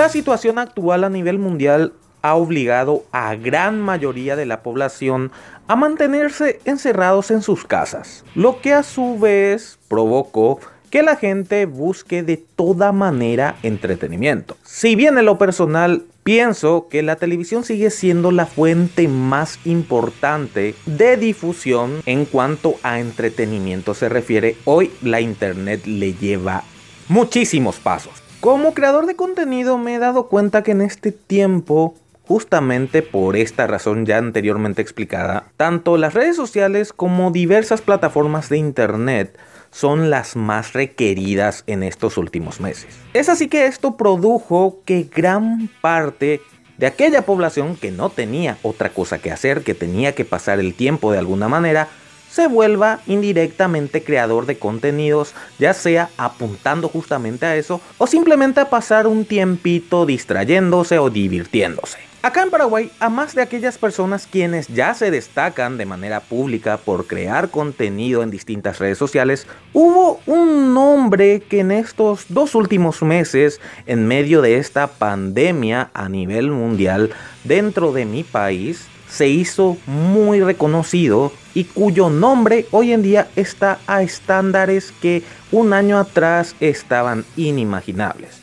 La situación actual a nivel mundial ha obligado a gran mayoría de la población a mantenerse encerrados en sus casas, lo que a su vez provocó que la gente busque de toda manera entretenimiento. Si bien en lo personal pienso que la televisión sigue siendo la fuente más importante de difusión en cuanto a entretenimiento se refiere, hoy la internet le lleva muchísimos pasos. Como creador de contenido me he dado cuenta que en este tiempo Justamente por esta razón ya anteriormente explicada, tanto las redes sociales como diversas plataformas de Internet son las más requeridas en estos últimos meses. Es así que esto produjo que gran parte de aquella población que no tenía otra cosa que hacer, que tenía que pasar el tiempo de alguna manera, se vuelva indirectamente creador de contenidos, ya sea apuntando justamente a eso o simplemente a pasar un tiempito distrayéndose o divirtiéndose. Acá en Paraguay, a más de aquellas personas quienes ya se destacan de manera pública por crear contenido en distintas redes sociales, hubo un nombre que en estos dos últimos meses, en medio de esta pandemia a nivel mundial dentro de mi país, se hizo muy reconocido y cuyo nombre hoy en día está a estándares que un año atrás estaban inimaginables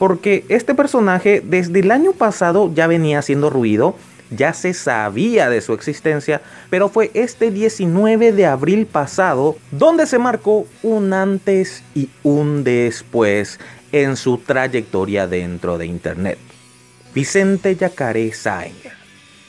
porque este personaje desde el año pasado ya venía haciendo ruido, ya se sabía de su existencia, pero fue este 19 de abril pasado donde se marcó un antes y un después en su trayectoria dentro de Internet. Vicente Yacaré Saenger,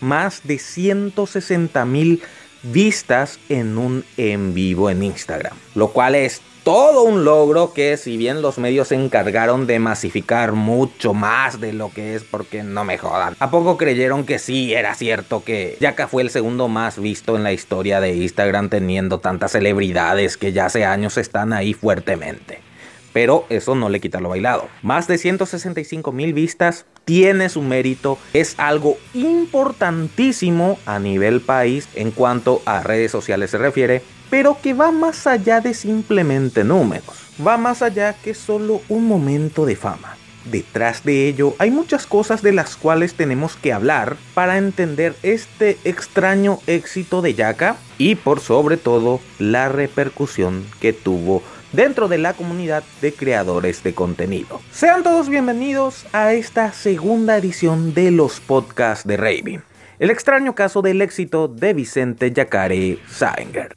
más de 160 mil vistas en un en vivo en Instagram, lo cual es todo un logro que si bien los medios se encargaron de masificar mucho más de lo que es porque no me jodan. ¿A poco creyeron que sí era cierto que Yaka fue el segundo más visto en la historia de Instagram teniendo tantas celebridades que ya hace años están ahí fuertemente? Pero eso no le quita lo bailado. Más de 165 mil vistas tiene su mérito, es algo importantísimo a nivel país en cuanto a redes sociales se refiere pero que va más allá de simplemente números, va más allá que solo un momento de fama. Detrás de ello hay muchas cosas de las cuales tenemos que hablar para entender este extraño éxito de Yaka y por sobre todo la repercusión que tuvo dentro de la comunidad de creadores de contenido. Sean todos bienvenidos a esta segunda edición de los podcasts de Raven. El extraño caso del éxito de Vicente Yacare Sanger.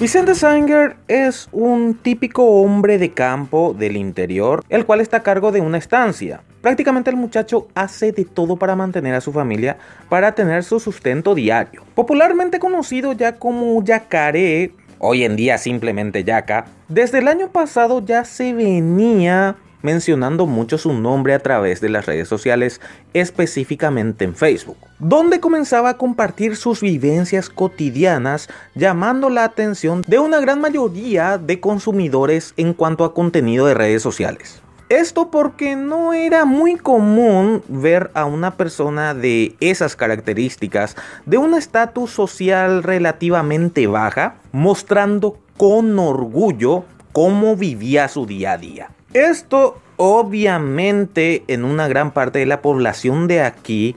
Vicente Sanger es un típico hombre de campo del interior, el cual está a cargo de una estancia. Prácticamente el muchacho hace de todo para mantener a su familia, para tener su sustento diario. Popularmente conocido ya como Yacaré, hoy en día simplemente Yaca, desde el año pasado ya se venía mencionando mucho su nombre a través de las redes sociales, específicamente en Facebook, donde comenzaba a compartir sus vivencias cotidianas, llamando la atención de una gran mayoría de consumidores en cuanto a contenido de redes sociales. Esto porque no era muy común ver a una persona de esas características, de un estatus social relativamente baja, mostrando con orgullo cómo vivía su día a día. Esto obviamente en una gran parte de la población de aquí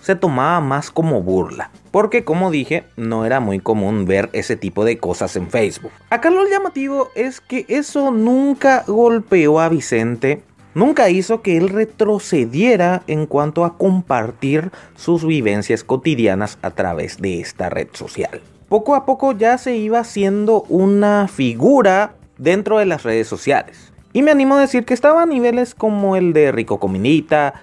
se tomaba más como burla. Porque como dije, no era muy común ver ese tipo de cosas en Facebook. Acá lo llamativo es que eso nunca golpeó a Vicente. Nunca hizo que él retrocediera en cuanto a compartir sus vivencias cotidianas a través de esta red social. Poco a poco ya se iba haciendo una figura dentro de las redes sociales. Y me animo a decir que estaba a niveles como el de Rico Cominita,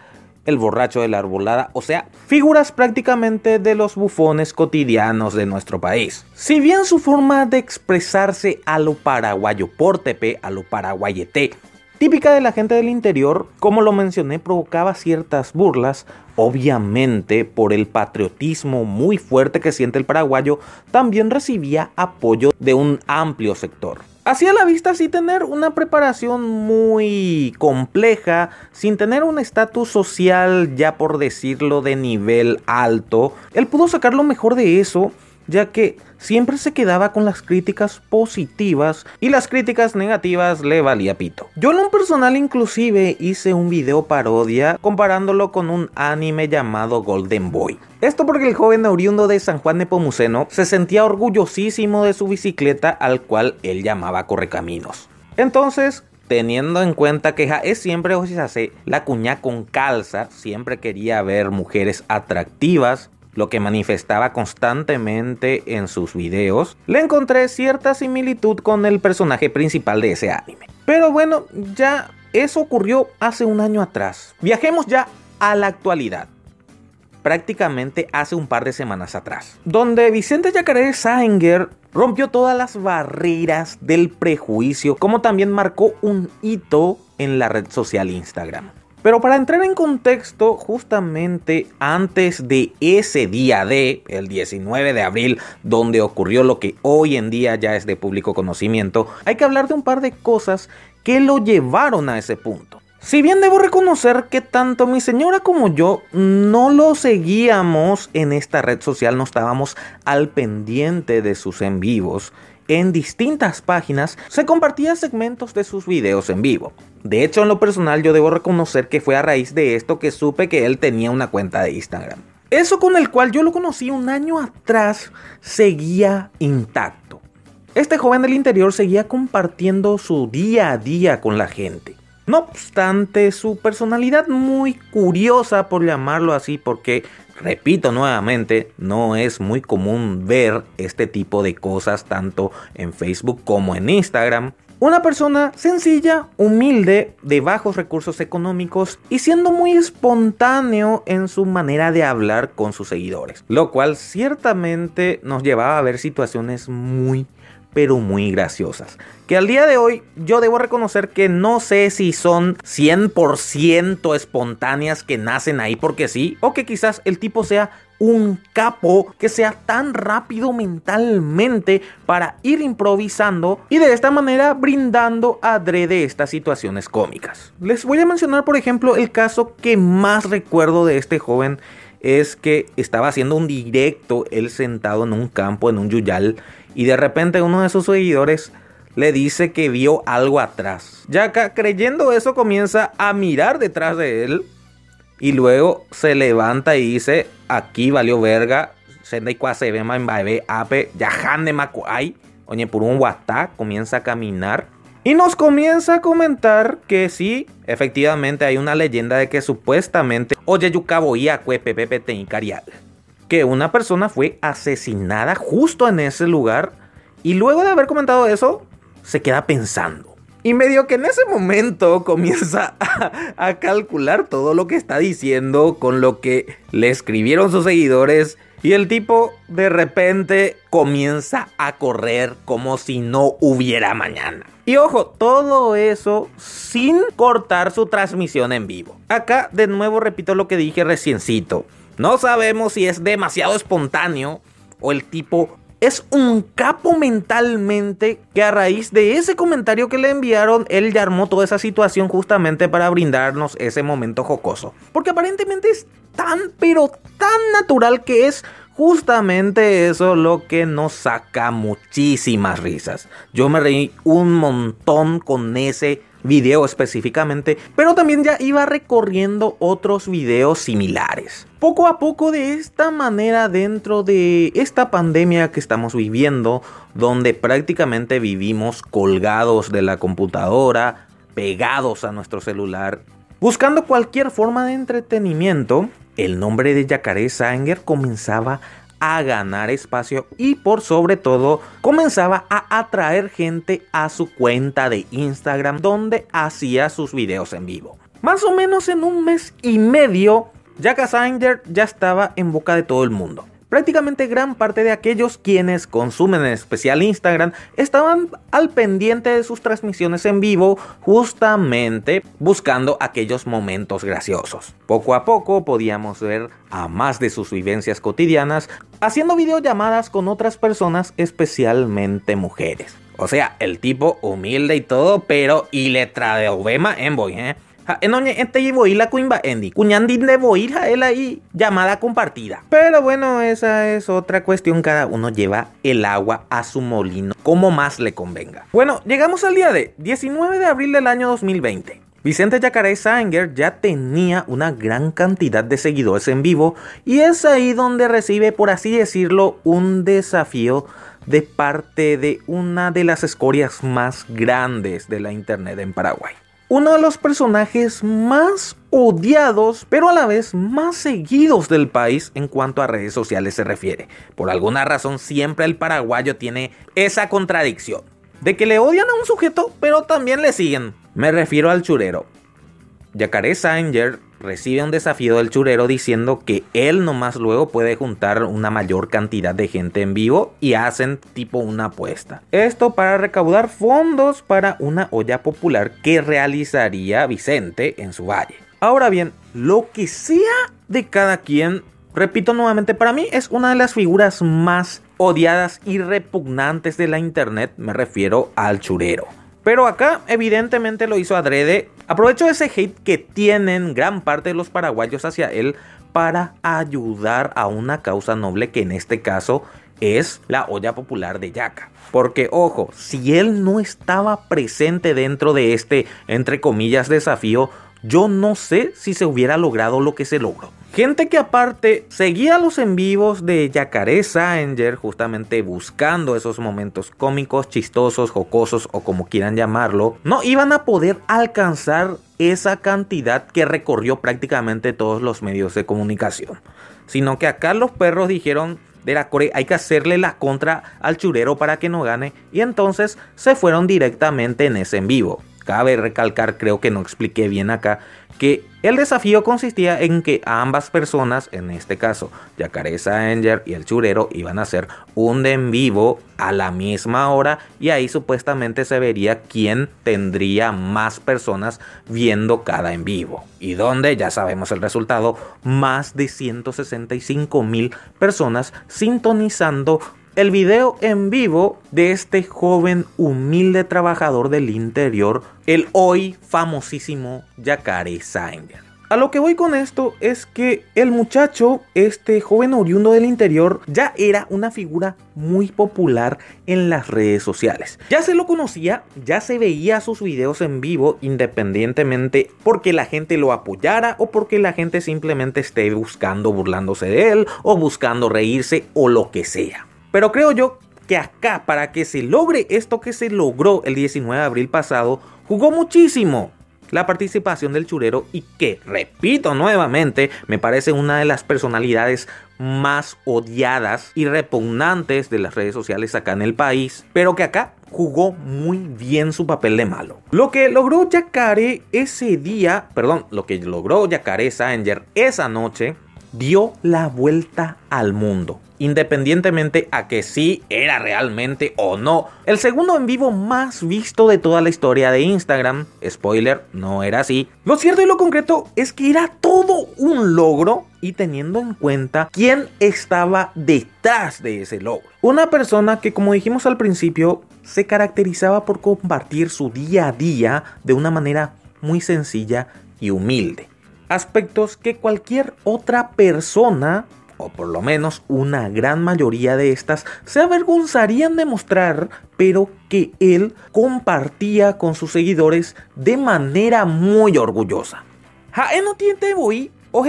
el borracho de la arbolada, o sea, figuras prácticamente de los bufones cotidianos de nuestro país. Si bien su forma de expresarse a lo paraguayo por tepe, a lo paraguayete, típica de la gente del interior, como lo mencioné, provocaba ciertas burlas, obviamente por el patriotismo muy fuerte que siente el paraguayo, también recibía apoyo de un amplio sector. Hacía la vista sin tener una preparación muy compleja, sin tener un estatus social ya por decirlo de nivel alto, él pudo sacar lo mejor de eso ya que siempre se quedaba con las críticas positivas y las críticas negativas le valía pito. Yo en un personal inclusive hice un video parodia comparándolo con un anime llamado Golden Boy. Esto porque el joven oriundo de San Juan de Pomuceno se sentía orgullosísimo de su bicicleta al cual él llamaba Correcaminos. Entonces, teniendo en cuenta que es siempre hace la cuña con calza, siempre quería ver mujeres atractivas, lo que manifestaba constantemente en sus videos, le encontré cierta similitud con el personaje principal de ese anime. Pero bueno, ya eso ocurrió hace un año atrás. Viajemos ya a la actualidad. Prácticamente hace un par de semanas atrás, donde Vicente Yacaré Sanger rompió todas las barreras del prejuicio, como también marcó un hito en la red social Instagram. Pero para entrar en contexto, justamente antes de ese día de, el 19 de abril, donde ocurrió lo que hoy en día ya es de público conocimiento, hay que hablar de un par de cosas que lo llevaron a ese punto. Si bien debo reconocer que tanto mi señora como yo no lo seguíamos en esta red social, no estábamos al pendiente de sus en vivos, en distintas páginas se compartían segmentos de sus videos en vivo. De hecho, en lo personal yo debo reconocer que fue a raíz de esto que supe que él tenía una cuenta de Instagram. Eso con el cual yo lo conocí un año atrás seguía intacto. Este joven del interior seguía compartiendo su día a día con la gente. No obstante, su personalidad muy curiosa, por llamarlo así, porque Repito nuevamente, no es muy común ver este tipo de cosas tanto en Facebook como en Instagram. Una persona sencilla, humilde, de bajos recursos económicos y siendo muy espontáneo en su manera de hablar con sus seguidores. Lo cual ciertamente nos llevaba a ver situaciones muy pero muy graciosas. Que al día de hoy yo debo reconocer que no sé si son 100% espontáneas que nacen ahí porque sí, o que quizás el tipo sea un capo que sea tan rápido mentalmente para ir improvisando y de esta manera brindando adrede estas situaciones cómicas. Les voy a mencionar por ejemplo el caso que más recuerdo de este joven es que estaba haciendo un directo él sentado en un campo en un yuyal y de repente uno de sus seguidores le dice que vio algo atrás. Yaka, creyendo eso, comienza a mirar detrás de él y luego se levanta y dice: Aquí valió verga. Sendai se ve baebe ape yahande makuai. Oye, por un guatá comienza a caminar. Y nos comienza a comentar que sí, efectivamente hay una leyenda de que supuestamente Oye Yukaboya Pepe que una persona fue asesinada justo en ese lugar y luego de haber comentado eso, se queda pensando. Y medio que en ese momento comienza a, calcular todo lo que está diciendo con lo que le escribieron sus seguidores. Y el tipo de repente comienza a correr como si no hubiera mañana. Y ojo, todo eso sin cortar su transmisión en vivo. Acá de nuevo repito lo que dije reciencito. No sabemos si es demasiado espontáneo o el tipo es un capo mentalmente que a raíz de ese comentario que le enviaron, él ya armó toda esa situación justamente para brindarnos ese momento jocoso. Porque aparentemente es tan, pero tan natural que es justamente eso lo que nos saca muchísimas risas. Yo me reí un montón con ese video específicamente, pero también ya iba recorriendo otros videos similares. Poco a poco de esta manera dentro de esta pandemia que estamos viviendo, donde prácticamente vivimos colgados de la computadora, pegados a nuestro celular, buscando cualquier forma de entretenimiento, el nombre de Yacaré Sanger comenzaba a ganar espacio y por sobre todo comenzaba a atraer gente a su cuenta de Instagram donde hacía sus videos en vivo. Más o menos en un mes y medio, Jack Sanger ya estaba en boca de todo el mundo. Prácticamente gran parte de aquellos quienes consumen en especial Instagram estaban al pendiente de sus transmisiones en vivo justamente buscando aquellos momentos graciosos. Poco a poco podíamos ver a más de sus vivencias cotidianas haciendo videollamadas con otras personas especialmente mujeres. O sea, el tipo humilde y todo, pero iletra de Obema en boy, ¿eh? Enoñe este llevo la cuimba endi. Cuñandín de a él ahí llamada compartida. Pero bueno, esa es otra cuestión. Cada uno lleva el agua a su molino como más le convenga. Bueno, llegamos al día de 19 de abril del año 2020. Vicente Yacaré Sanger ya tenía una gran cantidad de seguidores en vivo y es ahí donde recibe, por así decirlo, un desafío de parte de una de las escorias más grandes de la internet en Paraguay uno de los personajes más odiados, pero a la vez más seguidos del país en cuanto a redes sociales se refiere. Por alguna razón siempre el paraguayo tiene esa contradicción, de que le odian a un sujeto, pero también le siguen. Me refiero al churero. Yacaré Sanger recibe un desafío del churero diciendo que él nomás luego puede juntar una mayor cantidad de gente en vivo y hacen tipo una apuesta. Esto para recaudar fondos para una olla popular que realizaría Vicente en su valle. Ahora bien, lo que sea de cada quien, repito nuevamente, para mí es una de las figuras más odiadas y repugnantes de la internet, me refiero al churero. Pero acá evidentemente lo hizo adrede. Aprovecho ese hate que tienen gran parte de los paraguayos hacia él para ayudar a una causa noble que en este caso es la olla popular de Yaca. Porque ojo, si él no estaba presente dentro de este, entre comillas, desafío, yo no sé si se hubiera logrado lo que se logró. Gente que aparte seguía los en vivos de Yacaré Sanger justamente buscando esos momentos cómicos, chistosos, jocosos o como quieran llamarlo, no iban a poder alcanzar esa cantidad que recorrió prácticamente todos los medios de comunicación. Sino que acá los perros dijeron de la Core hay que hacerle la contra al churero para que no gane y entonces se fueron directamente en ese en vivo. Cabe recalcar, creo que no expliqué bien acá, que el desafío consistía en que ambas personas, en este caso Yacaré Sanger y el churero, iban a hacer un en vivo a la misma hora y ahí supuestamente se vería quién tendría más personas viendo cada en vivo. Y donde ya sabemos el resultado, más de 165 mil personas sintonizando el video en vivo de este joven humilde trabajador del interior, el hoy famosísimo Yacaré Sanger. A lo que voy con esto es que el muchacho, este joven oriundo del interior, ya era una figura muy popular en las redes sociales. Ya se lo conocía, ya se veía sus videos en vivo independientemente porque la gente lo apoyara o porque la gente simplemente esté buscando burlándose de él o buscando reírse o lo que sea. Pero creo yo que acá, para que se logre esto que se logró el 19 de abril pasado, jugó muchísimo la participación del churero y que, repito nuevamente, me parece una de las personalidades más odiadas y repugnantes de las redes sociales acá en el país, pero que acá jugó muy bien su papel de malo. Lo que logró Yacaré ese día, perdón, lo que logró Yacaré Sanger esa noche, dio la vuelta al mundo independientemente a que sí era realmente o no. El segundo en vivo más visto de toda la historia de Instagram, spoiler, no era así. Lo cierto y lo concreto es que era todo un logro y teniendo en cuenta quién estaba detrás de ese logro. Una persona que como dijimos al principio se caracterizaba por compartir su día a día de una manera muy sencilla y humilde. Aspectos que cualquier otra persona o por lo menos una gran mayoría de estas, se avergonzarían de mostrar, pero que él compartía con sus seguidores de manera muy orgullosa. no tiene boy o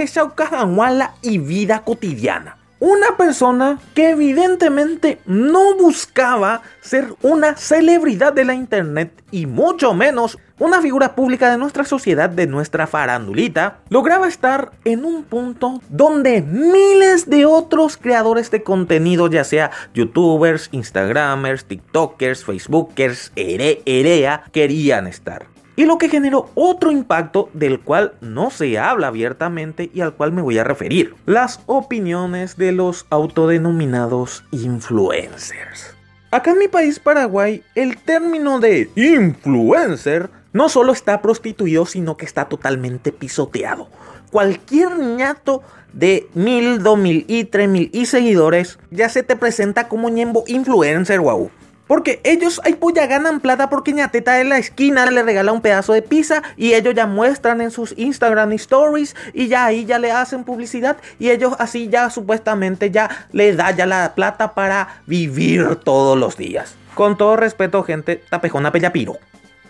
y vida cotidiana. Una persona que evidentemente no buscaba ser una celebridad de la internet y mucho menos una figura pública de nuestra sociedad, de nuestra farandulita, lograba estar en un punto donde miles de otros creadores de contenido, ya sea youtubers, instagramers, tiktokers, facebookers, erea, querían estar y lo que generó otro impacto del cual no se habla abiertamente y al cual me voy a referir, las opiniones de los autodenominados influencers. Acá en mi país Paraguay, el término de influencer no solo está prostituido, sino que está totalmente pisoteado. Cualquier niñato de mil, dos mil y tres mil y seguidores ya se te presenta como ñembo influencer, wow. Porque ellos ahí pues ya ganan plata porque ñateta de la esquina le regala un pedazo de pizza y ellos ya muestran en sus Instagram stories y ya ahí ya le hacen publicidad y ellos así ya supuestamente ya le da ya la plata para vivir todos los días. Con todo respeto, gente, tapejona pellapiro.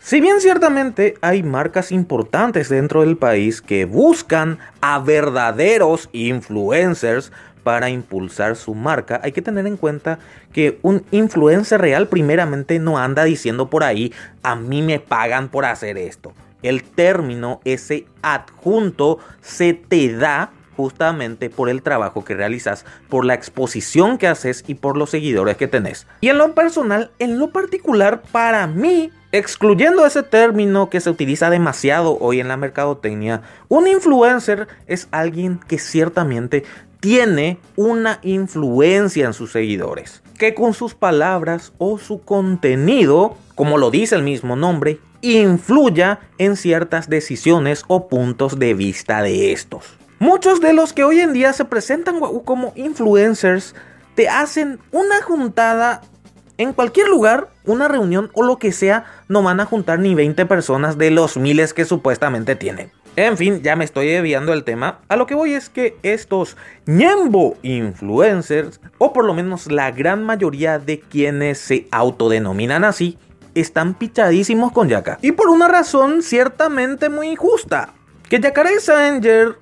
Si bien ciertamente hay marcas importantes dentro del país que buscan a verdaderos influencers para impulsar su marca, hay que tener en cuenta que un influencer real primeramente no anda diciendo por ahí, a mí me pagan por hacer esto. El término, ese adjunto, se te da justamente por el trabajo que realizas, por la exposición que haces y por los seguidores que tenés. Y en lo personal, en lo particular, para mí, excluyendo ese término que se utiliza demasiado hoy en la mercadotecnia, un influencer es alguien que ciertamente tiene una influencia en sus seguidores, que con sus palabras o su contenido, como lo dice el mismo nombre, influya en ciertas decisiones o puntos de vista de estos. Muchos de los que hoy en día se presentan como influencers te hacen una juntada en cualquier lugar, una reunión o lo que sea, no van a juntar ni 20 personas de los miles que supuestamente tienen. En fin, ya me estoy desviando el tema. A lo que voy es que estos ñembo influencers, o por lo menos la gran mayoría de quienes se autodenominan así, están pichadísimos con Yaka. Y por una razón ciertamente muy injusta. Que Yacaré Sanger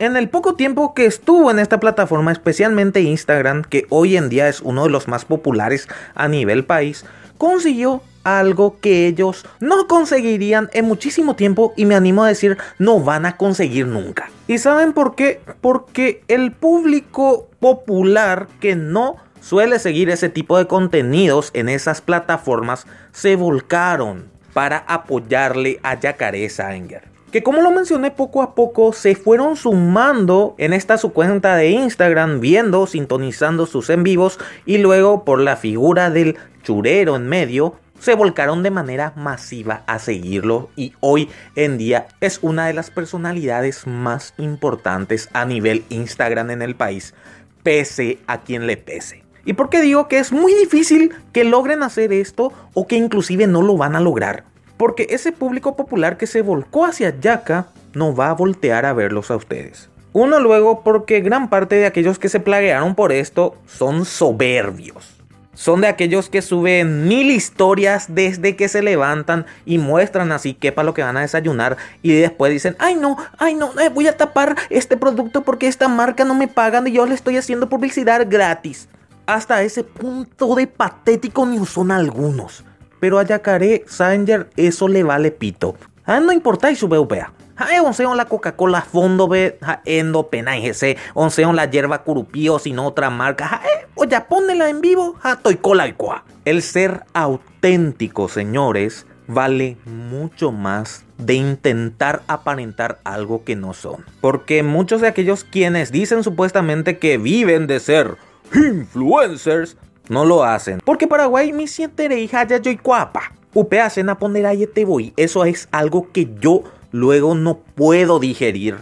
en el poco tiempo que estuvo en esta plataforma, especialmente Instagram, que hoy en día es uno de los más populares a nivel país, consiguió algo que ellos no conseguirían en muchísimo tiempo y me animo a decir no van a conseguir nunca. ¿Y saben por qué? Porque el público popular que no suele seguir ese tipo de contenidos en esas plataformas se volcaron para apoyarle a Yacaré Sanger que como lo mencioné poco a poco se fueron sumando en esta su cuenta de Instagram viendo, sintonizando sus en vivos y luego por la figura del churero en medio se volcaron de manera masiva a seguirlo y hoy en día es una de las personalidades más importantes a nivel Instagram en el país, pese a quien le pese. ¿Y por qué digo que es muy difícil que logren hacer esto o que inclusive no lo van a lograr? Porque ese público popular que se volcó hacia Yaka no va a voltear a verlos a ustedes. Uno luego porque gran parte de aquellos que se plaguearon por esto son soberbios. Son de aquellos que suben mil historias desde que se levantan y muestran así que para lo que van a desayunar y después dicen, ay no, ay no, eh, voy a tapar este producto porque esta marca no me pagan y yo le estoy haciendo publicidad gratis. Hasta ese punto de patético ni son algunos. Pero a Yacaré Sanger eso le vale pito. A él no importa y su VPA. A once la Coca-Cola fondo ve endo pena ese, once la hierba curupío sin otra marca. o ya ponela en vivo, ja toy cola y cuá. El ser auténtico, señores, vale mucho más de intentar aparentar algo que no son. Porque muchos de aquellos quienes dicen supuestamente que viven de ser influencers no lo hacen. Porque Paraguay mi siente hija ya yo y cuapa. Upe hacen a poner ahí te voy. Eso es algo que yo luego no puedo digerir.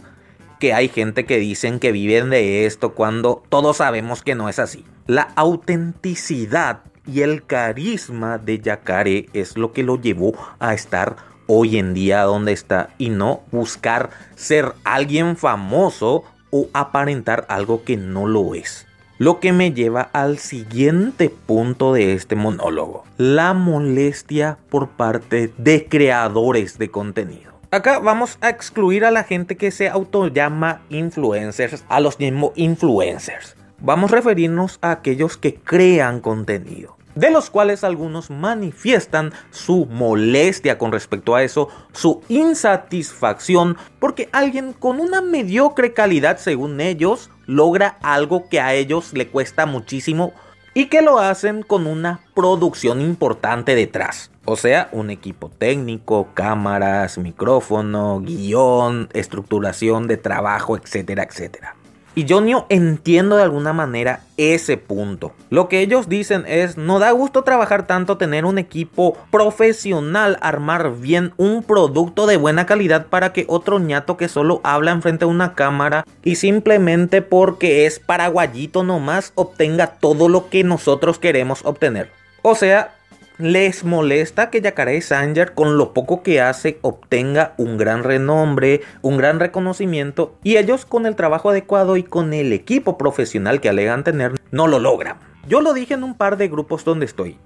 Que hay gente que dicen que viven de esto cuando todos sabemos que no es así. La autenticidad y el carisma de Yacaré es lo que lo llevó a estar hoy en día donde está y no buscar ser alguien famoso o aparentar algo que no lo es. Lo que me lleva al siguiente punto de este monólogo, la molestia por parte de creadores de contenido. Acá vamos a excluir a la gente que se autollama influencers, a los mismos influencers. Vamos a referirnos a aquellos que crean contenido de los cuales algunos manifiestan su molestia con respecto a eso, su insatisfacción, porque alguien con una mediocre calidad, según ellos, logra algo que a ellos le cuesta muchísimo y que lo hacen con una producción importante detrás. O sea, un equipo técnico, cámaras, micrófono, guion, estructuración de trabajo, etcétera, etcétera. Y yo no entiendo de alguna manera ese punto. Lo que ellos dicen es, no da gusto trabajar tanto, tener un equipo profesional, armar bien un producto de buena calidad para que otro ñato que solo habla enfrente de una cámara y simplemente porque es paraguayito nomás obtenga todo lo que nosotros queremos obtener. O sea, les molesta que Yacaré Sanger con lo poco que hace obtenga un gran renombre, un gran reconocimiento y ellos con el trabajo adecuado y con el equipo profesional que alegan tener no lo logran. Yo lo dije en un par de grupos donde estoy.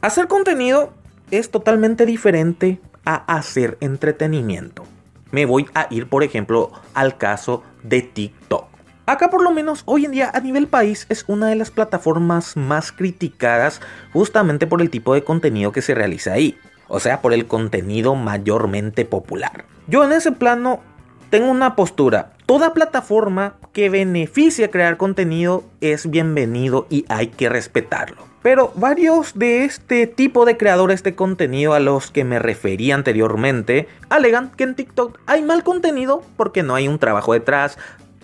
Hacer contenido es totalmente diferente a hacer entretenimiento. Me voy a ir, por ejemplo, al caso de TikTok. Acá por lo menos hoy en día a nivel país es una de las plataformas más criticadas justamente por el tipo de contenido que se realiza ahí. O sea, por el contenido mayormente popular. Yo en ese plano tengo una postura. Toda plataforma que beneficie crear contenido es bienvenido y hay que respetarlo. Pero varios de este tipo de creadores de contenido a los que me referí anteriormente alegan que en TikTok hay mal contenido porque no hay un trabajo detrás,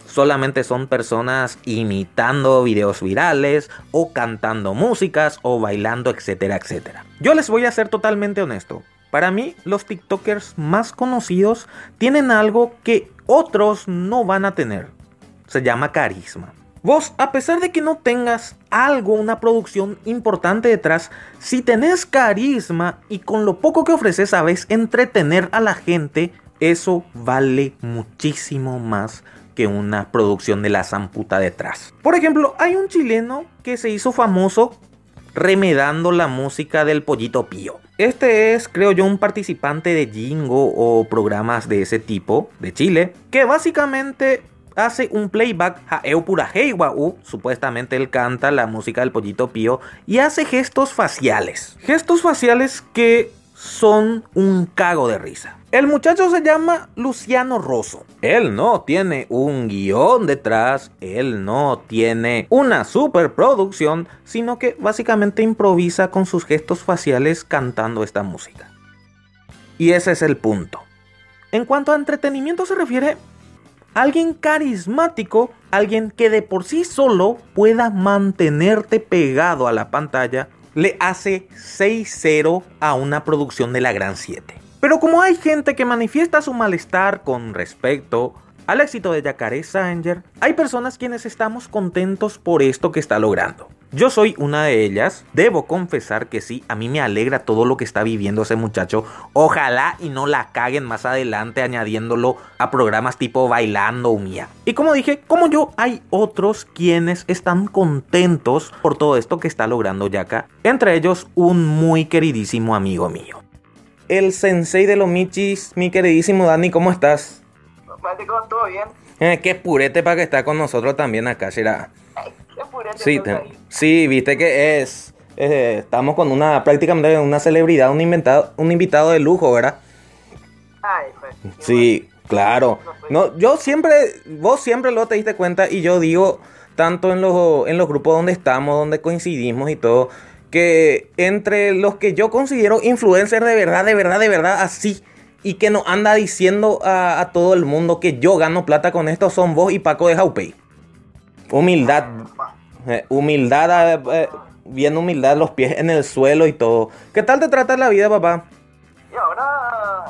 solamente son personas imitando videos virales o cantando músicas o bailando, etcétera, etcétera. Yo les voy a ser totalmente honesto. Para mí, los TikTokers más conocidos tienen algo que otros no van a tener. Se llama carisma. Vos, a pesar de que no tengas algo, una producción importante detrás, si tenés carisma y con lo poco que ofreces sabes entretener a la gente, eso vale muchísimo más que una producción de la zamputa detrás. Por ejemplo, hay un chileno que se hizo famoso remedando la música del pollito pío. Este es, creo yo, un participante de Jingo o programas de ese tipo de Chile, que básicamente hace un playback jaeu pura supuestamente él canta la música del pollito pío y hace gestos faciales. Gestos faciales que son un cago de risa. El muchacho se llama Luciano Rosso. Él no tiene un guion detrás, él no tiene una superproducción, sino que básicamente improvisa con sus gestos faciales cantando esta música. Y ese es el punto. En cuanto a entretenimiento se refiere, alguien carismático, alguien que de por sí solo pueda mantenerte pegado a la pantalla, le hace 6-0 a una producción de la Gran 7. Pero como hay gente que manifiesta su malestar con respecto al éxito de Yacaré Sanger, hay personas quienes estamos contentos por esto que está logrando. Yo soy una de ellas, debo confesar que sí, a mí me alegra todo lo que está viviendo ese muchacho. Ojalá y no la caguen más adelante añadiéndolo a programas tipo Bailando o Mía. Y como dije, como yo, hay otros quienes están contentos por todo esto que está logrando Yaka, entre ellos un muy queridísimo amigo mío el sensei de los michis, mi queridísimo Dani, ¿cómo estás? ¿todo bien? Eh, qué purete para que está con nosotros también acá, será. Qué purete. Sí, sí, viste que es. Eh, estamos con una prácticamente una celebridad, un invitado, un invitado de lujo, ¿verdad? Ay, pues. Sí, claro. No, yo siempre, vos siempre lo te diste cuenta y yo digo, tanto en los, en los grupos donde estamos, donde coincidimos y todo, que entre los que yo considero influencers de verdad, de verdad, de verdad, así, y que nos anda diciendo a, todo el mundo que yo gano plata con esto, son vos y Paco de Jaupey. Humildad, eh, humildad, eh, eh, bien humildad, los pies en el suelo y todo. ¿Qué tal te trata la vida, papá? Y ahora,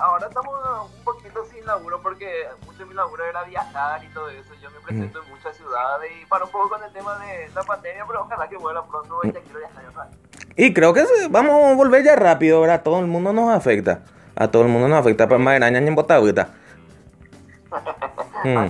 ahora estamos un poquito sin laburo porque mucho de mi laburo era viajar y todo eso. Yo me presento en muchas ciudades y para un poco con el tema de la pandemia, pero ojalá que vuelva pronto y ya quiero viajar y creo que vamos a volver ya rápido, ¿verdad? Todo el mundo nos afecta. A todo el mundo nos afecta, pues más en botagüita. Hmm.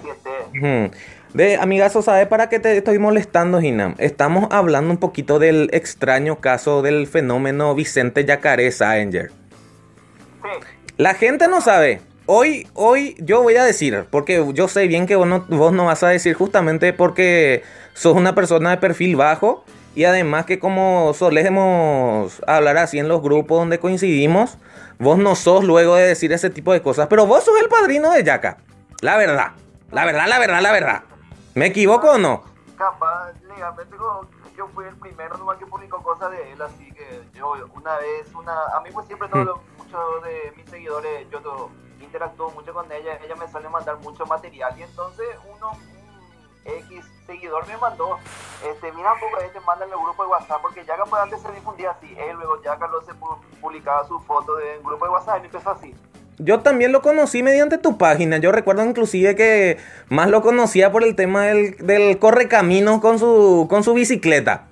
Hmm. De amigazo, ¿sabes para qué te estoy molestando, Gina? Estamos hablando un poquito del extraño caso del fenómeno Vicente Yacaré Sanger. Sí. La gente no sabe. Hoy, hoy yo voy a decir, porque yo sé bien que vos no, vos no vas a decir justamente porque sos una persona de perfil bajo y además que como solemos hablar así en los grupos donde coincidimos, vos no sos luego de decir ese tipo de cosas, pero vos sos el padrino de Yaka. La verdad, la verdad, la verdad, la verdad. ¿Me equivoco o no? Capaz, legalmente yo fui el primero nomás que publicó cosas de él, así que yo una vez, una, a mí pues siempre todos mm. muchos de mis seguidores, yo interactúo mucho con ella, ella me suele mandar mucho material y entonces uno, X seguidor me mandó, este, mira un poco, este, manda en el grupo de WhatsApp, porque ya que antes se difundía así, él luego ya Carlos se publicaba su foto en grupo de WhatsApp y empezó así. Yo también lo conocí mediante tu página. Yo recuerdo inclusive que más lo conocía por el tema del, del correcaminos con su, con su bicicleta.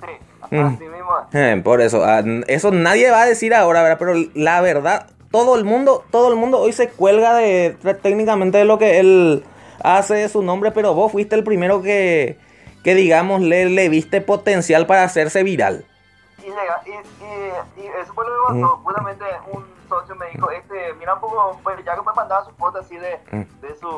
Sí, mm. así mismo. verdad. Eh, por eso, ah, eso nadie va a decir ahora, ¿verdad? Pero la verdad, todo el mundo, todo el mundo hoy se cuelga de técnicamente de lo que él hace de su nombre, pero vos fuiste el primero que, que digamos, le, le viste potencial para hacerse viral. Y, y, y, eso fue lo que pasó. Justamente un socio me dijo, este, mira un poco, pues ya que me mandaba su foto así de, de su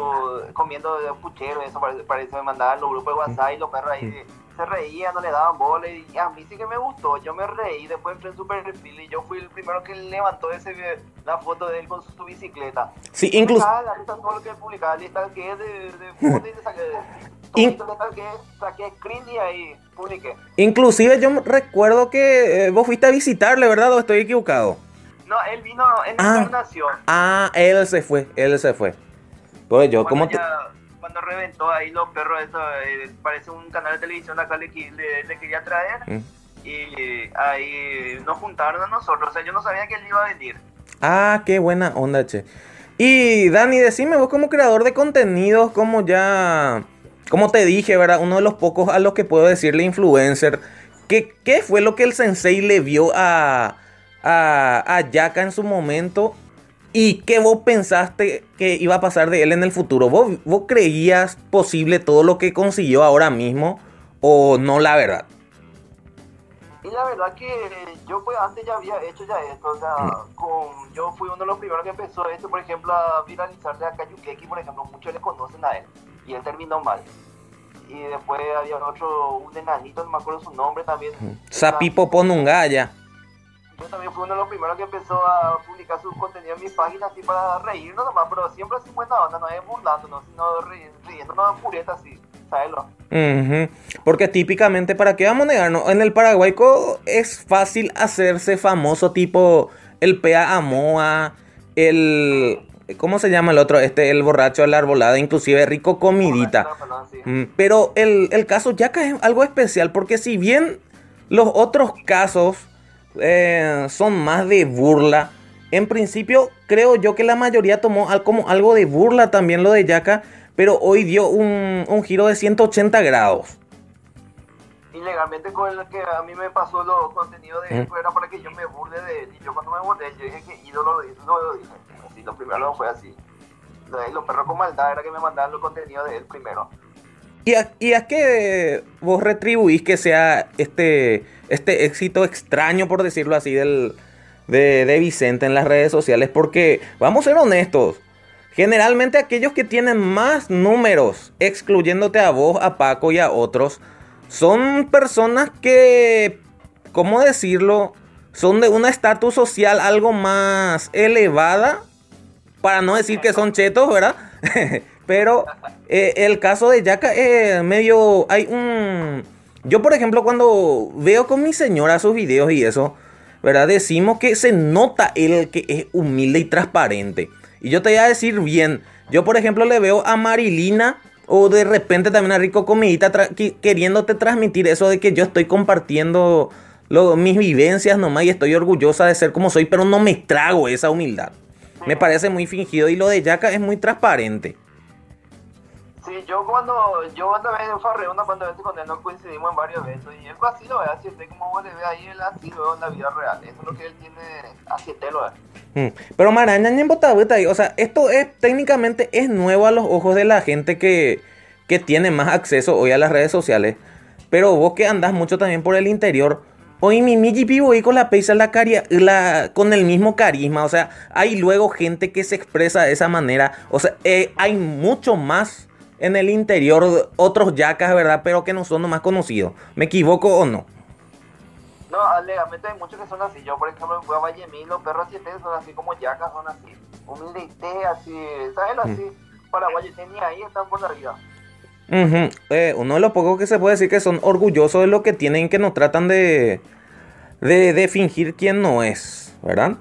comiendo de puchero, eso parece, parece me mandaba en los grupos de WhatsApp y los perros ahí se reían, no le daban bola y a mí sí que me gustó, yo me reí, después entré en su perfil y yo fui el primero que levantó ese la foto de él con su, bicicleta. Sí, incluso... todo lo que publicaba, le que de, de foto y le saqué... In... saqué. Inclusive yo recuerdo que eh, vos fuiste a visitarle, ¿verdad? ¿O estoy equivocado? No, él vino en ah, encarnación. Ah, él se fue, él se fue. Pues yo, ¿cómo te...? Cuando reventó ahí los perros, eso, eh, parece un canal de televisión acá le, le, quería traer. Mm. Y ahí nos juntaron a nosotros. O sea, yo no sabía que él iba a venir. Ah, qué buena onda, che. Y Dani, decime vos como creador de contenidos, como ya, como te dije, ¿verdad? Uno de los pocos a los que puedo decirle influencer. ¿Qué, qué fue lo que el sensei le vio a, a, a Yaka en su momento y qué vos pensaste que iba a pasar de él en el futuro. ¿Vos, ¿Vos, creías posible todo lo que consiguió ahora mismo o no la verdad? Y la verdad que yo pues antes ya había hecho ya esto, o sea, mm. con, yo fui uno de los primeros que empezó esto, por ejemplo, a viralizarle a Kayukeki, por ejemplo, muchos le conocen a él y él terminó mal. Y después había otro, un enanito, no me acuerdo su nombre también. Sapipo Ponungaya yo también fui uno de los primeros que empezó a publicar su contenido en mis páginas así para reírnos nomás, pero siempre así buena onda, no es burlándonos, sino riéndonos pureta así, ¿sabes? Porque típicamente, ¿para qué vamos a negarnos? En el Paraguay es fácil hacerse famoso tipo el Pea Amoa, el... ¿Cómo se llama el otro? Este, el borracho de la arbolada, inclusive rico comidita. Mm, pero el, el caso ya es algo especial porque si bien los otros casos eh, son más de burla. En principio, creo yo que la mayoría tomó como algo de burla también lo de Yaka, pero hoy dio un, un giro de 180 grados. Ilegalmente con el que a mí me pasó los contenidos de él, era para que yo me burle de él. Y yo cuando me burlé, yo dije que ídolo de no lo dije. Así, lo primero no fue así. Los perros con maldad era que me mandaban los contenidos de él primero. ¿Y a, ¿Y a qué vos retribuís que sea este este éxito extraño, por decirlo así, del, de, Vicente en las redes sociales. Porque, vamos a ser honestos, generalmente aquellos que tienen más números, excluyéndote a vos, a Paco y a otros, son personas que, ¿cómo decirlo? Son de una estatus social algo más elevada. Para no decir que son chetos, ¿verdad? Pero eh, el caso de Yaka, eh, medio. Hay un yo, por ejemplo, cuando veo con mi señora sus videos y eso, ¿verdad? Decimos que se nota el que es humilde y transparente. Y yo te voy a decir bien, yo por ejemplo le veo a Marilina o de repente también a Rico Comidita queriéndote transmitir eso de que yo estoy compartiendo mis vivencias nomás y estoy orgullosa de ser como soy, pero no me trago esa humildad. Me parece muy fingido y lo de Yaka es muy transparente. Sí, yo cuando, yo también farré una cuantas veces con él, coincidimos en varios eventos y él así lo ve, así es como vos le ves ahí, él así ve en la vida real, eso es lo que él tiene, así te lo ve. Mm. Pero maraña en ahí, o sea, esto es técnicamente es nuevo a los ojos de la gente que, que tiene más acceso hoy a las redes sociales, pero vos que andás mucho también por el interior, Hoy mi GP voy con la pesa la, la con el mismo carisma. O sea, hay luego gente que se expresa de esa manera. O sea, eh, hay mucho más en el interior otros yacas, ¿verdad? Pero que no son los más conocidos. ¿Me equivoco o no? No, legalmente hay muchos que son así. Yo, por ejemplo, fui a Vallemín, los perros siete son así como yacas, son así. Humilde así, ¿sabes? Así, mm. Paraguay ni ahí están por arriba. eh, uno de los pocos que se puede decir que son orgullosos de lo que tienen, que no tratan de, de, de fingir quién no es, ¿verdad?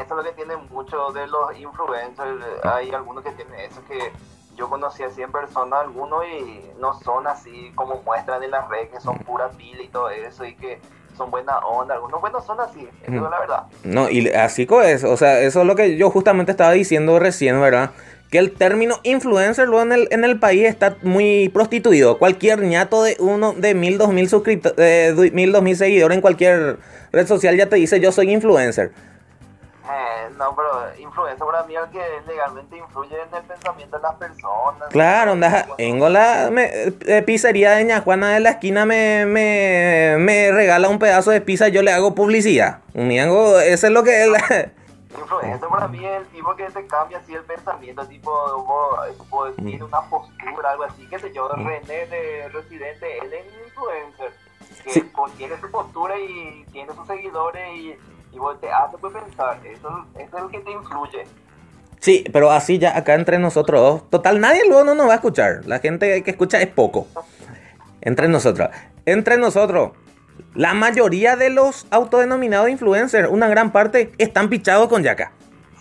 Eso es lo que tienen muchos de los influencers. Hay algunos que tienen eso que yo conocí así en persona, algunos y no son así como muestran en las redes, que son pura pila y todo eso y que son buena onda. Algunos buenos son así, eso es la verdad. No, y así es, o sea, eso es lo que yo justamente estaba diciendo recién, ¿verdad? que el término influencer luego en el, en el país está muy prostituido. Cualquier ñato de uno de mil, dos mil suscriptores, eh, mil, dos mil seguidores en cualquier red social ya te dice yo soy influencer. Eh, no, pero influencer para mí es el que legalmente influye en el pensamiento de las personas. Claro, anda, vengo la eh, pizzería de Ña Juana de la esquina me, me, me regala un pedazo de pizza y yo le hago publicidad. Un eso es lo que él... Influencer para mí es el tipo que te cambia así el pensamiento, tipo, vos, decir una postura, algo así, que sé yo, mm. René de Residente, él es un influencer, que tiene su postura y tiene sus seguidores y, y vos te hace pues pensar, eso, es el que te influye. Sí, pero así ya acá entre nosotros dos, total, nadie luego no nos va a escuchar, la gente que escucha es poco, entre nosotros, entre nosotros. La mayoría de los autodenominados influencers, una gran parte, están pichados con Yaka.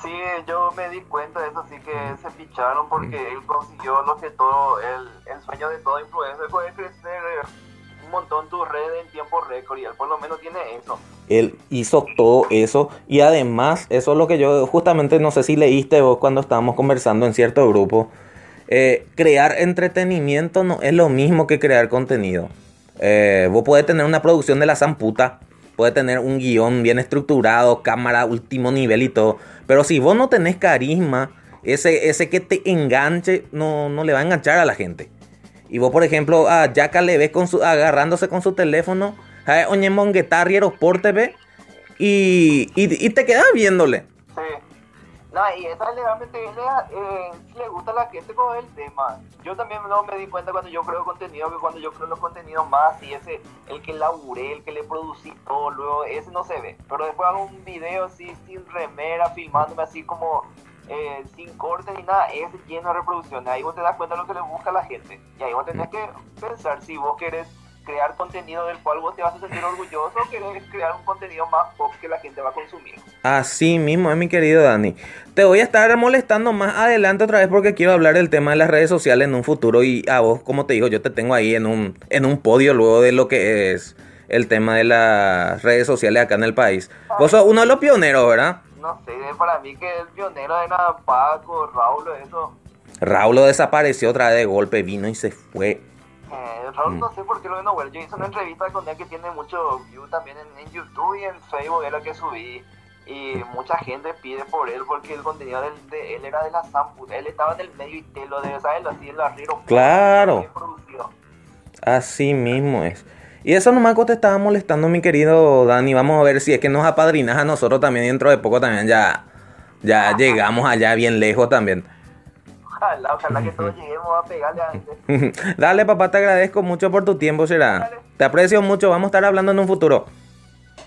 Sí, yo me di cuenta de eso, así que se picharon porque él consiguió lo que todo, el, el sueño de todo influencer fue crecer un montón tu red en tiempo récord y él por lo menos tiene eso. Él hizo todo eso y además, eso es lo que yo justamente no sé si leíste vos cuando estábamos conversando en cierto grupo, eh, crear entretenimiento no es lo mismo que crear contenido. Eh, vos podés tener una producción de la zamputa, puede tener un guion bien estructurado, cámara último nivel y todo. Pero si vos no tenés carisma, ese, ese que te enganche no, no le va a enganchar a la gente. Y vos, por ejemplo, a Yaka le ves agarrándose con su teléfono, oye, monguetarriero por TV, y, y, y te quedas viéndole. No, y esa legalmente eh, le gusta a la gente con el tema. Yo también no me di cuenta cuando yo creo contenido, que cuando yo creo los contenidos más, y ese, el que laburé, el que le producí todo, luego ese no se ve. Pero después hago un video así, sin remera, filmándome así como eh, sin cortes ni nada, ese lleno de reproducciones. Ahí vos te das cuenta de lo que le busca a la gente. Y ahí vos tenés que pensar si vos querés crear contenido del cual vos te vas a sentir orgulloso o querés crear un contenido más pop que la gente va a consumir. Así mismo es mi querido Dani. Te voy a estar molestando más adelante otra vez porque quiero hablar del tema de las redes sociales en un futuro y a vos, como te digo, yo te tengo ahí en un, en un podio luego de lo que es el tema de las redes sociales acá en el país. Vos sos uno de los pioneros, ¿verdad? No sé, para mí que el pionero era Paco, Raúl, eso. Raúl desapareció otra vez de golpe, vino y se fue eh, Raúl mm. no sé por qué lo vino bueno. Yo hice una entrevista con él que tiene mucho view también en, YouTube y en Facebook, es lo que subí. Y mucha gente pide por él porque el contenido de, él era de la Sampu. Él estaba en el medio y te lo debe saber así en la Riro. Claro. Así mismo es. Y eso nomás te estaba molestando, mi querido Dani. Vamos a ver si es que nos apadrinas a nosotros también dentro de poco también ya, ya llegamos allá bien lejos también. Ojalá, ojalá que todos lleguemos a pegarle a Dale, papá, te agradezco mucho por tu tiempo, será. Te aprecio mucho, vamos a estar hablando en un futuro.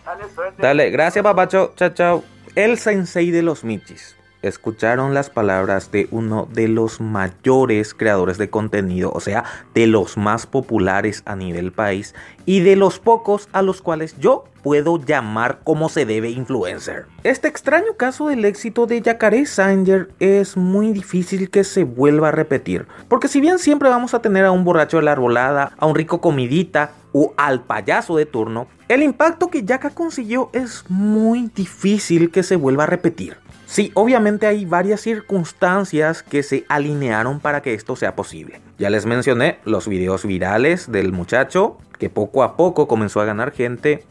Dale, suerte. Dale, gracias, papacho. Chao, chao. El sensei de los michis escucharon las palabras de uno de los mayores creadores de contenido, o sea, de los más populares a nivel país y de los pocos a los cuales yo puedo llamar como se debe influencer. Este extraño caso del éxito de Yacaré Sanger es muy difícil que se vuelva a repetir, porque si bien siempre vamos a tener a un borracho de la arbolada, a un rico comidita o al payaso de turno, el impacto que Yaka consiguió es muy difícil que se vuelva a repetir. Sí, obviamente hay varias circunstancias que se alinearon para que esto sea posible. Ya les mencioné los videos virales del muchacho, que poco a poco comenzó a ganar gente,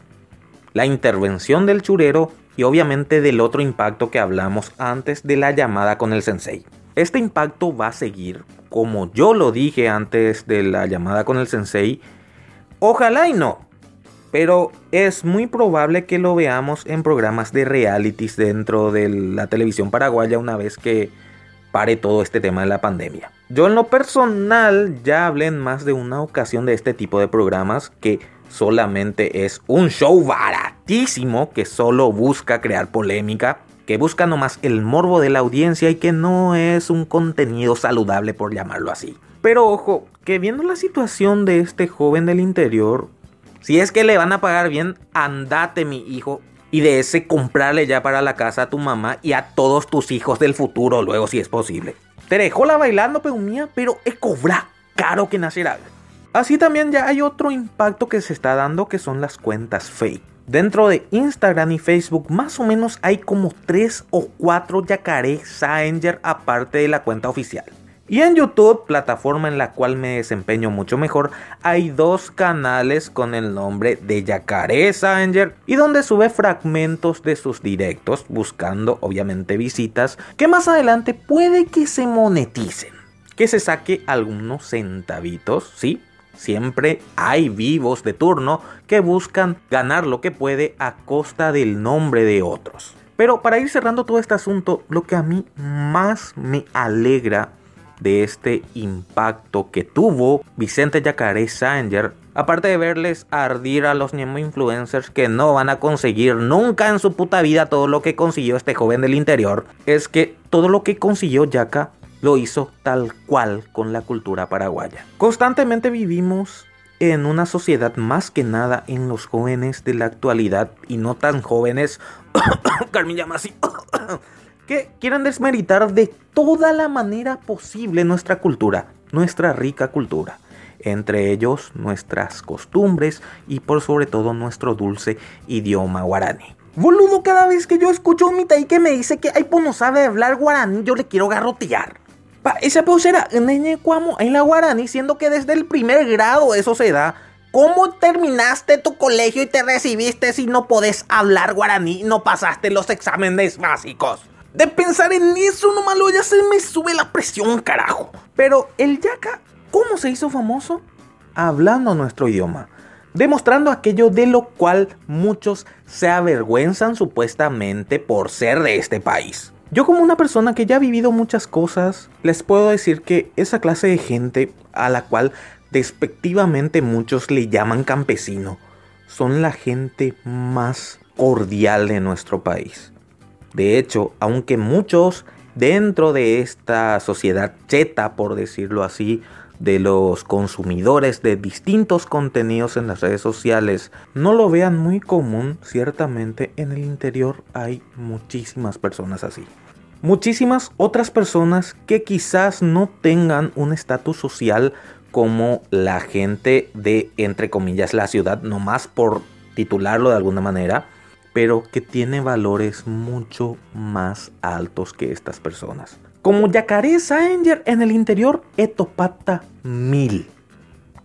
la intervención del churero y obviamente del otro impacto que hablamos antes de la llamada con el sensei. Este impacto va a seguir, como yo lo dije antes de la llamada con el sensei, ojalá y no, pero es muy probable que lo veamos en programas de realities dentro de la televisión paraguaya una vez que pare todo este tema de la pandemia. Yo en lo personal ya hablé en más de una ocasión de este tipo de programas que solamente es un show baratísimo que solo busca crear polémica, que busca nomás el morbo de la audiencia y que no es un contenido saludable por llamarlo así. Pero ojo, que viendo la situación de este joven del interior, si es que le van a pagar bien, andate mi hijo. Y de ese comprarle ya para la casa a tu mamá y a todos tus hijos del futuro luego si es posible. Te dejó la bailando peumía, pero es cobra caro que nacerá. Así también ya hay otro impacto que se está dando que son las cuentas fake. Dentro de Instagram y Facebook más o menos hay como 3 o 4 Yacaré Sanger aparte de la cuenta oficial. Y en YouTube, plataforma en la cual me desempeño mucho mejor, hay dos canales con el nombre de Yacaré Sanger y donde sube fragmentos de sus directos, buscando obviamente visitas que más adelante puede que se moneticen, que se saque algunos centavitos, ¿sí? Siempre hay vivos de turno que buscan ganar lo que puede a costa del nombre de otros. Pero para ir cerrando todo este asunto, lo que a mí más me alegra de este impacto que tuvo Vicente Yacaré Sanger, aparte de verles ardir a los Nemo influencers que no van a conseguir nunca en su puta vida todo lo que consiguió este joven del interior, es que todo lo que consiguió Yaka lo hizo tal cual con la cultura paraguaya. Constantemente vivimos en una sociedad más que nada en los jóvenes de la actualidad y no tan jóvenes, Carmen llama así, que quieran desmeritar de toda la manera posible nuestra cultura, nuestra rica cultura. Entre ellos nuestras costumbres y por sobre todo nuestro dulce idioma guaraní. Boludo, cada vez que yo escucho un mitaí que me dice que Aipo no sabe hablar guaraní, yo le quiero garrotear. Pa, esa posera, cuamo en la guaraní, siendo que desde el primer grado eso se da. ¿Cómo terminaste tu colegio y te recibiste si no podés hablar guaraní y no pasaste los exámenes básicos? De pensar en eso nomás lo ya se me sube la presión, carajo. Pero el Yaka, ¿cómo se hizo famoso? Hablando nuestro idioma. Demostrando aquello de lo cual muchos se avergüenzan supuestamente por ser de este país. Yo como una persona que ya ha vivido muchas cosas, les puedo decir que esa clase de gente a la cual despectivamente muchos le llaman campesino, son la gente más cordial de nuestro país. De hecho, aunque muchos dentro de esta sociedad cheta, por decirlo así, de los consumidores de distintos contenidos en las redes sociales no lo vean muy común, ciertamente en el interior hay muchísimas personas así. Muchísimas otras personas que quizás no tengan un estatus social como la gente de, entre comillas, la ciudad, nomás por titularlo de alguna manera, pero que tiene valores mucho más altos que estas personas. Como Yacaré Sanger en el interior Etopata mil.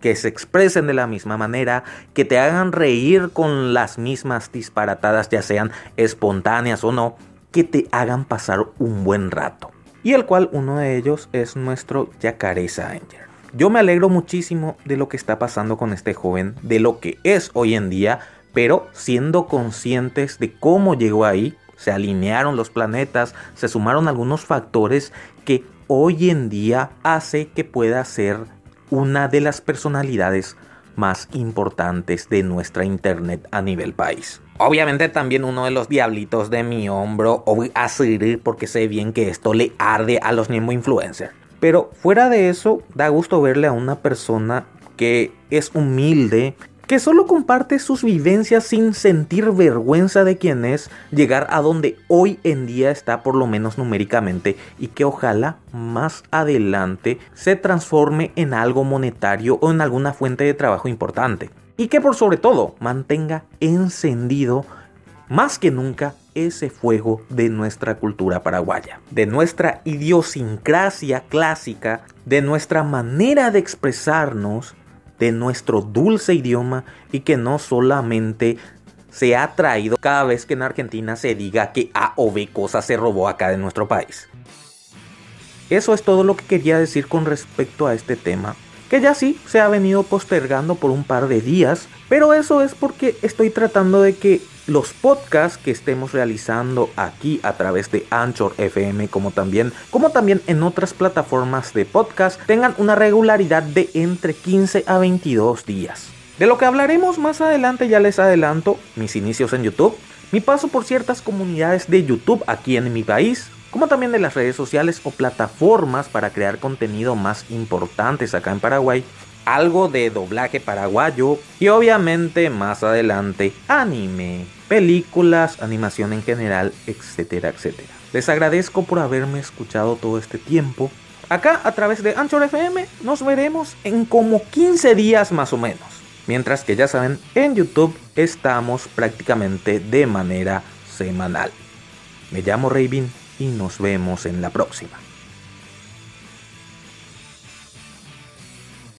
Que se expresen de la misma manera, que te hagan reír con las mismas disparatadas, ya sean espontáneas o no, que te hagan pasar un buen rato. Y el cual uno de ellos es nuestro Yacaré Sanger. Yo me alegro muchísimo de lo que está pasando con este joven, de lo que es hoy en día, pero siendo conscientes de cómo llegó ahí, se alinearon los planetas, se sumaron algunos factores que hoy en día hace que pueda ser una de las personalidades más importantes de nuestra internet a nivel país. Obviamente también uno de los diablitos de mi hombro a seguir porque sé bien que esto le arde a los Nemo influencers. Pero fuera de eso, da gusto verle a una persona que es humilde, que solo comparte sus vivencias sin sentir vergüenza de quién es, llegar a donde hoy en día está por lo menos numéricamente y que ojalá más adelante se transforme en algo monetario o en alguna fuente de trabajo importante. Y que por sobre todo mantenga encendido más que nunca ese fuego de nuestra cultura paraguaya, de nuestra idiosincrasia clásica, de nuestra manera de expresarnos de nuestro dulce idioma y que no solamente se ha traído cada vez que en Argentina se diga que A o B cosa se robó acá de nuestro país. Eso es todo lo que quería decir con respecto a este tema, que ya sí se ha venido postergando por un par de días, pero eso es porque estoy tratando de que los podcasts que estemos realizando aquí a través de Anchor FM como también como también en otras plataformas de podcast tengan una regularidad de entre 15 a 22 días. De lo que hablaremos más adelante ya les adelanto mis inicios en YouTube, mi paso por ciertas comunidades de YouTube aquí en mi país, como también de las redes sociales o plataformas para crear contenido más importantes acá en Paraguay algo de doblaje paraguayo y obviamente más adelante anime, películas, animación en general, etcétera, etcétera. Les agradezco por haberme escuchado todo este tiempo. Acá a través de Anchor FM nos veremos en como 15 días más o menos. Mientras que ya saben, en YouTube estamos prácticamente de manera semanal. Me llamo Raven y nos vemos en la próxima.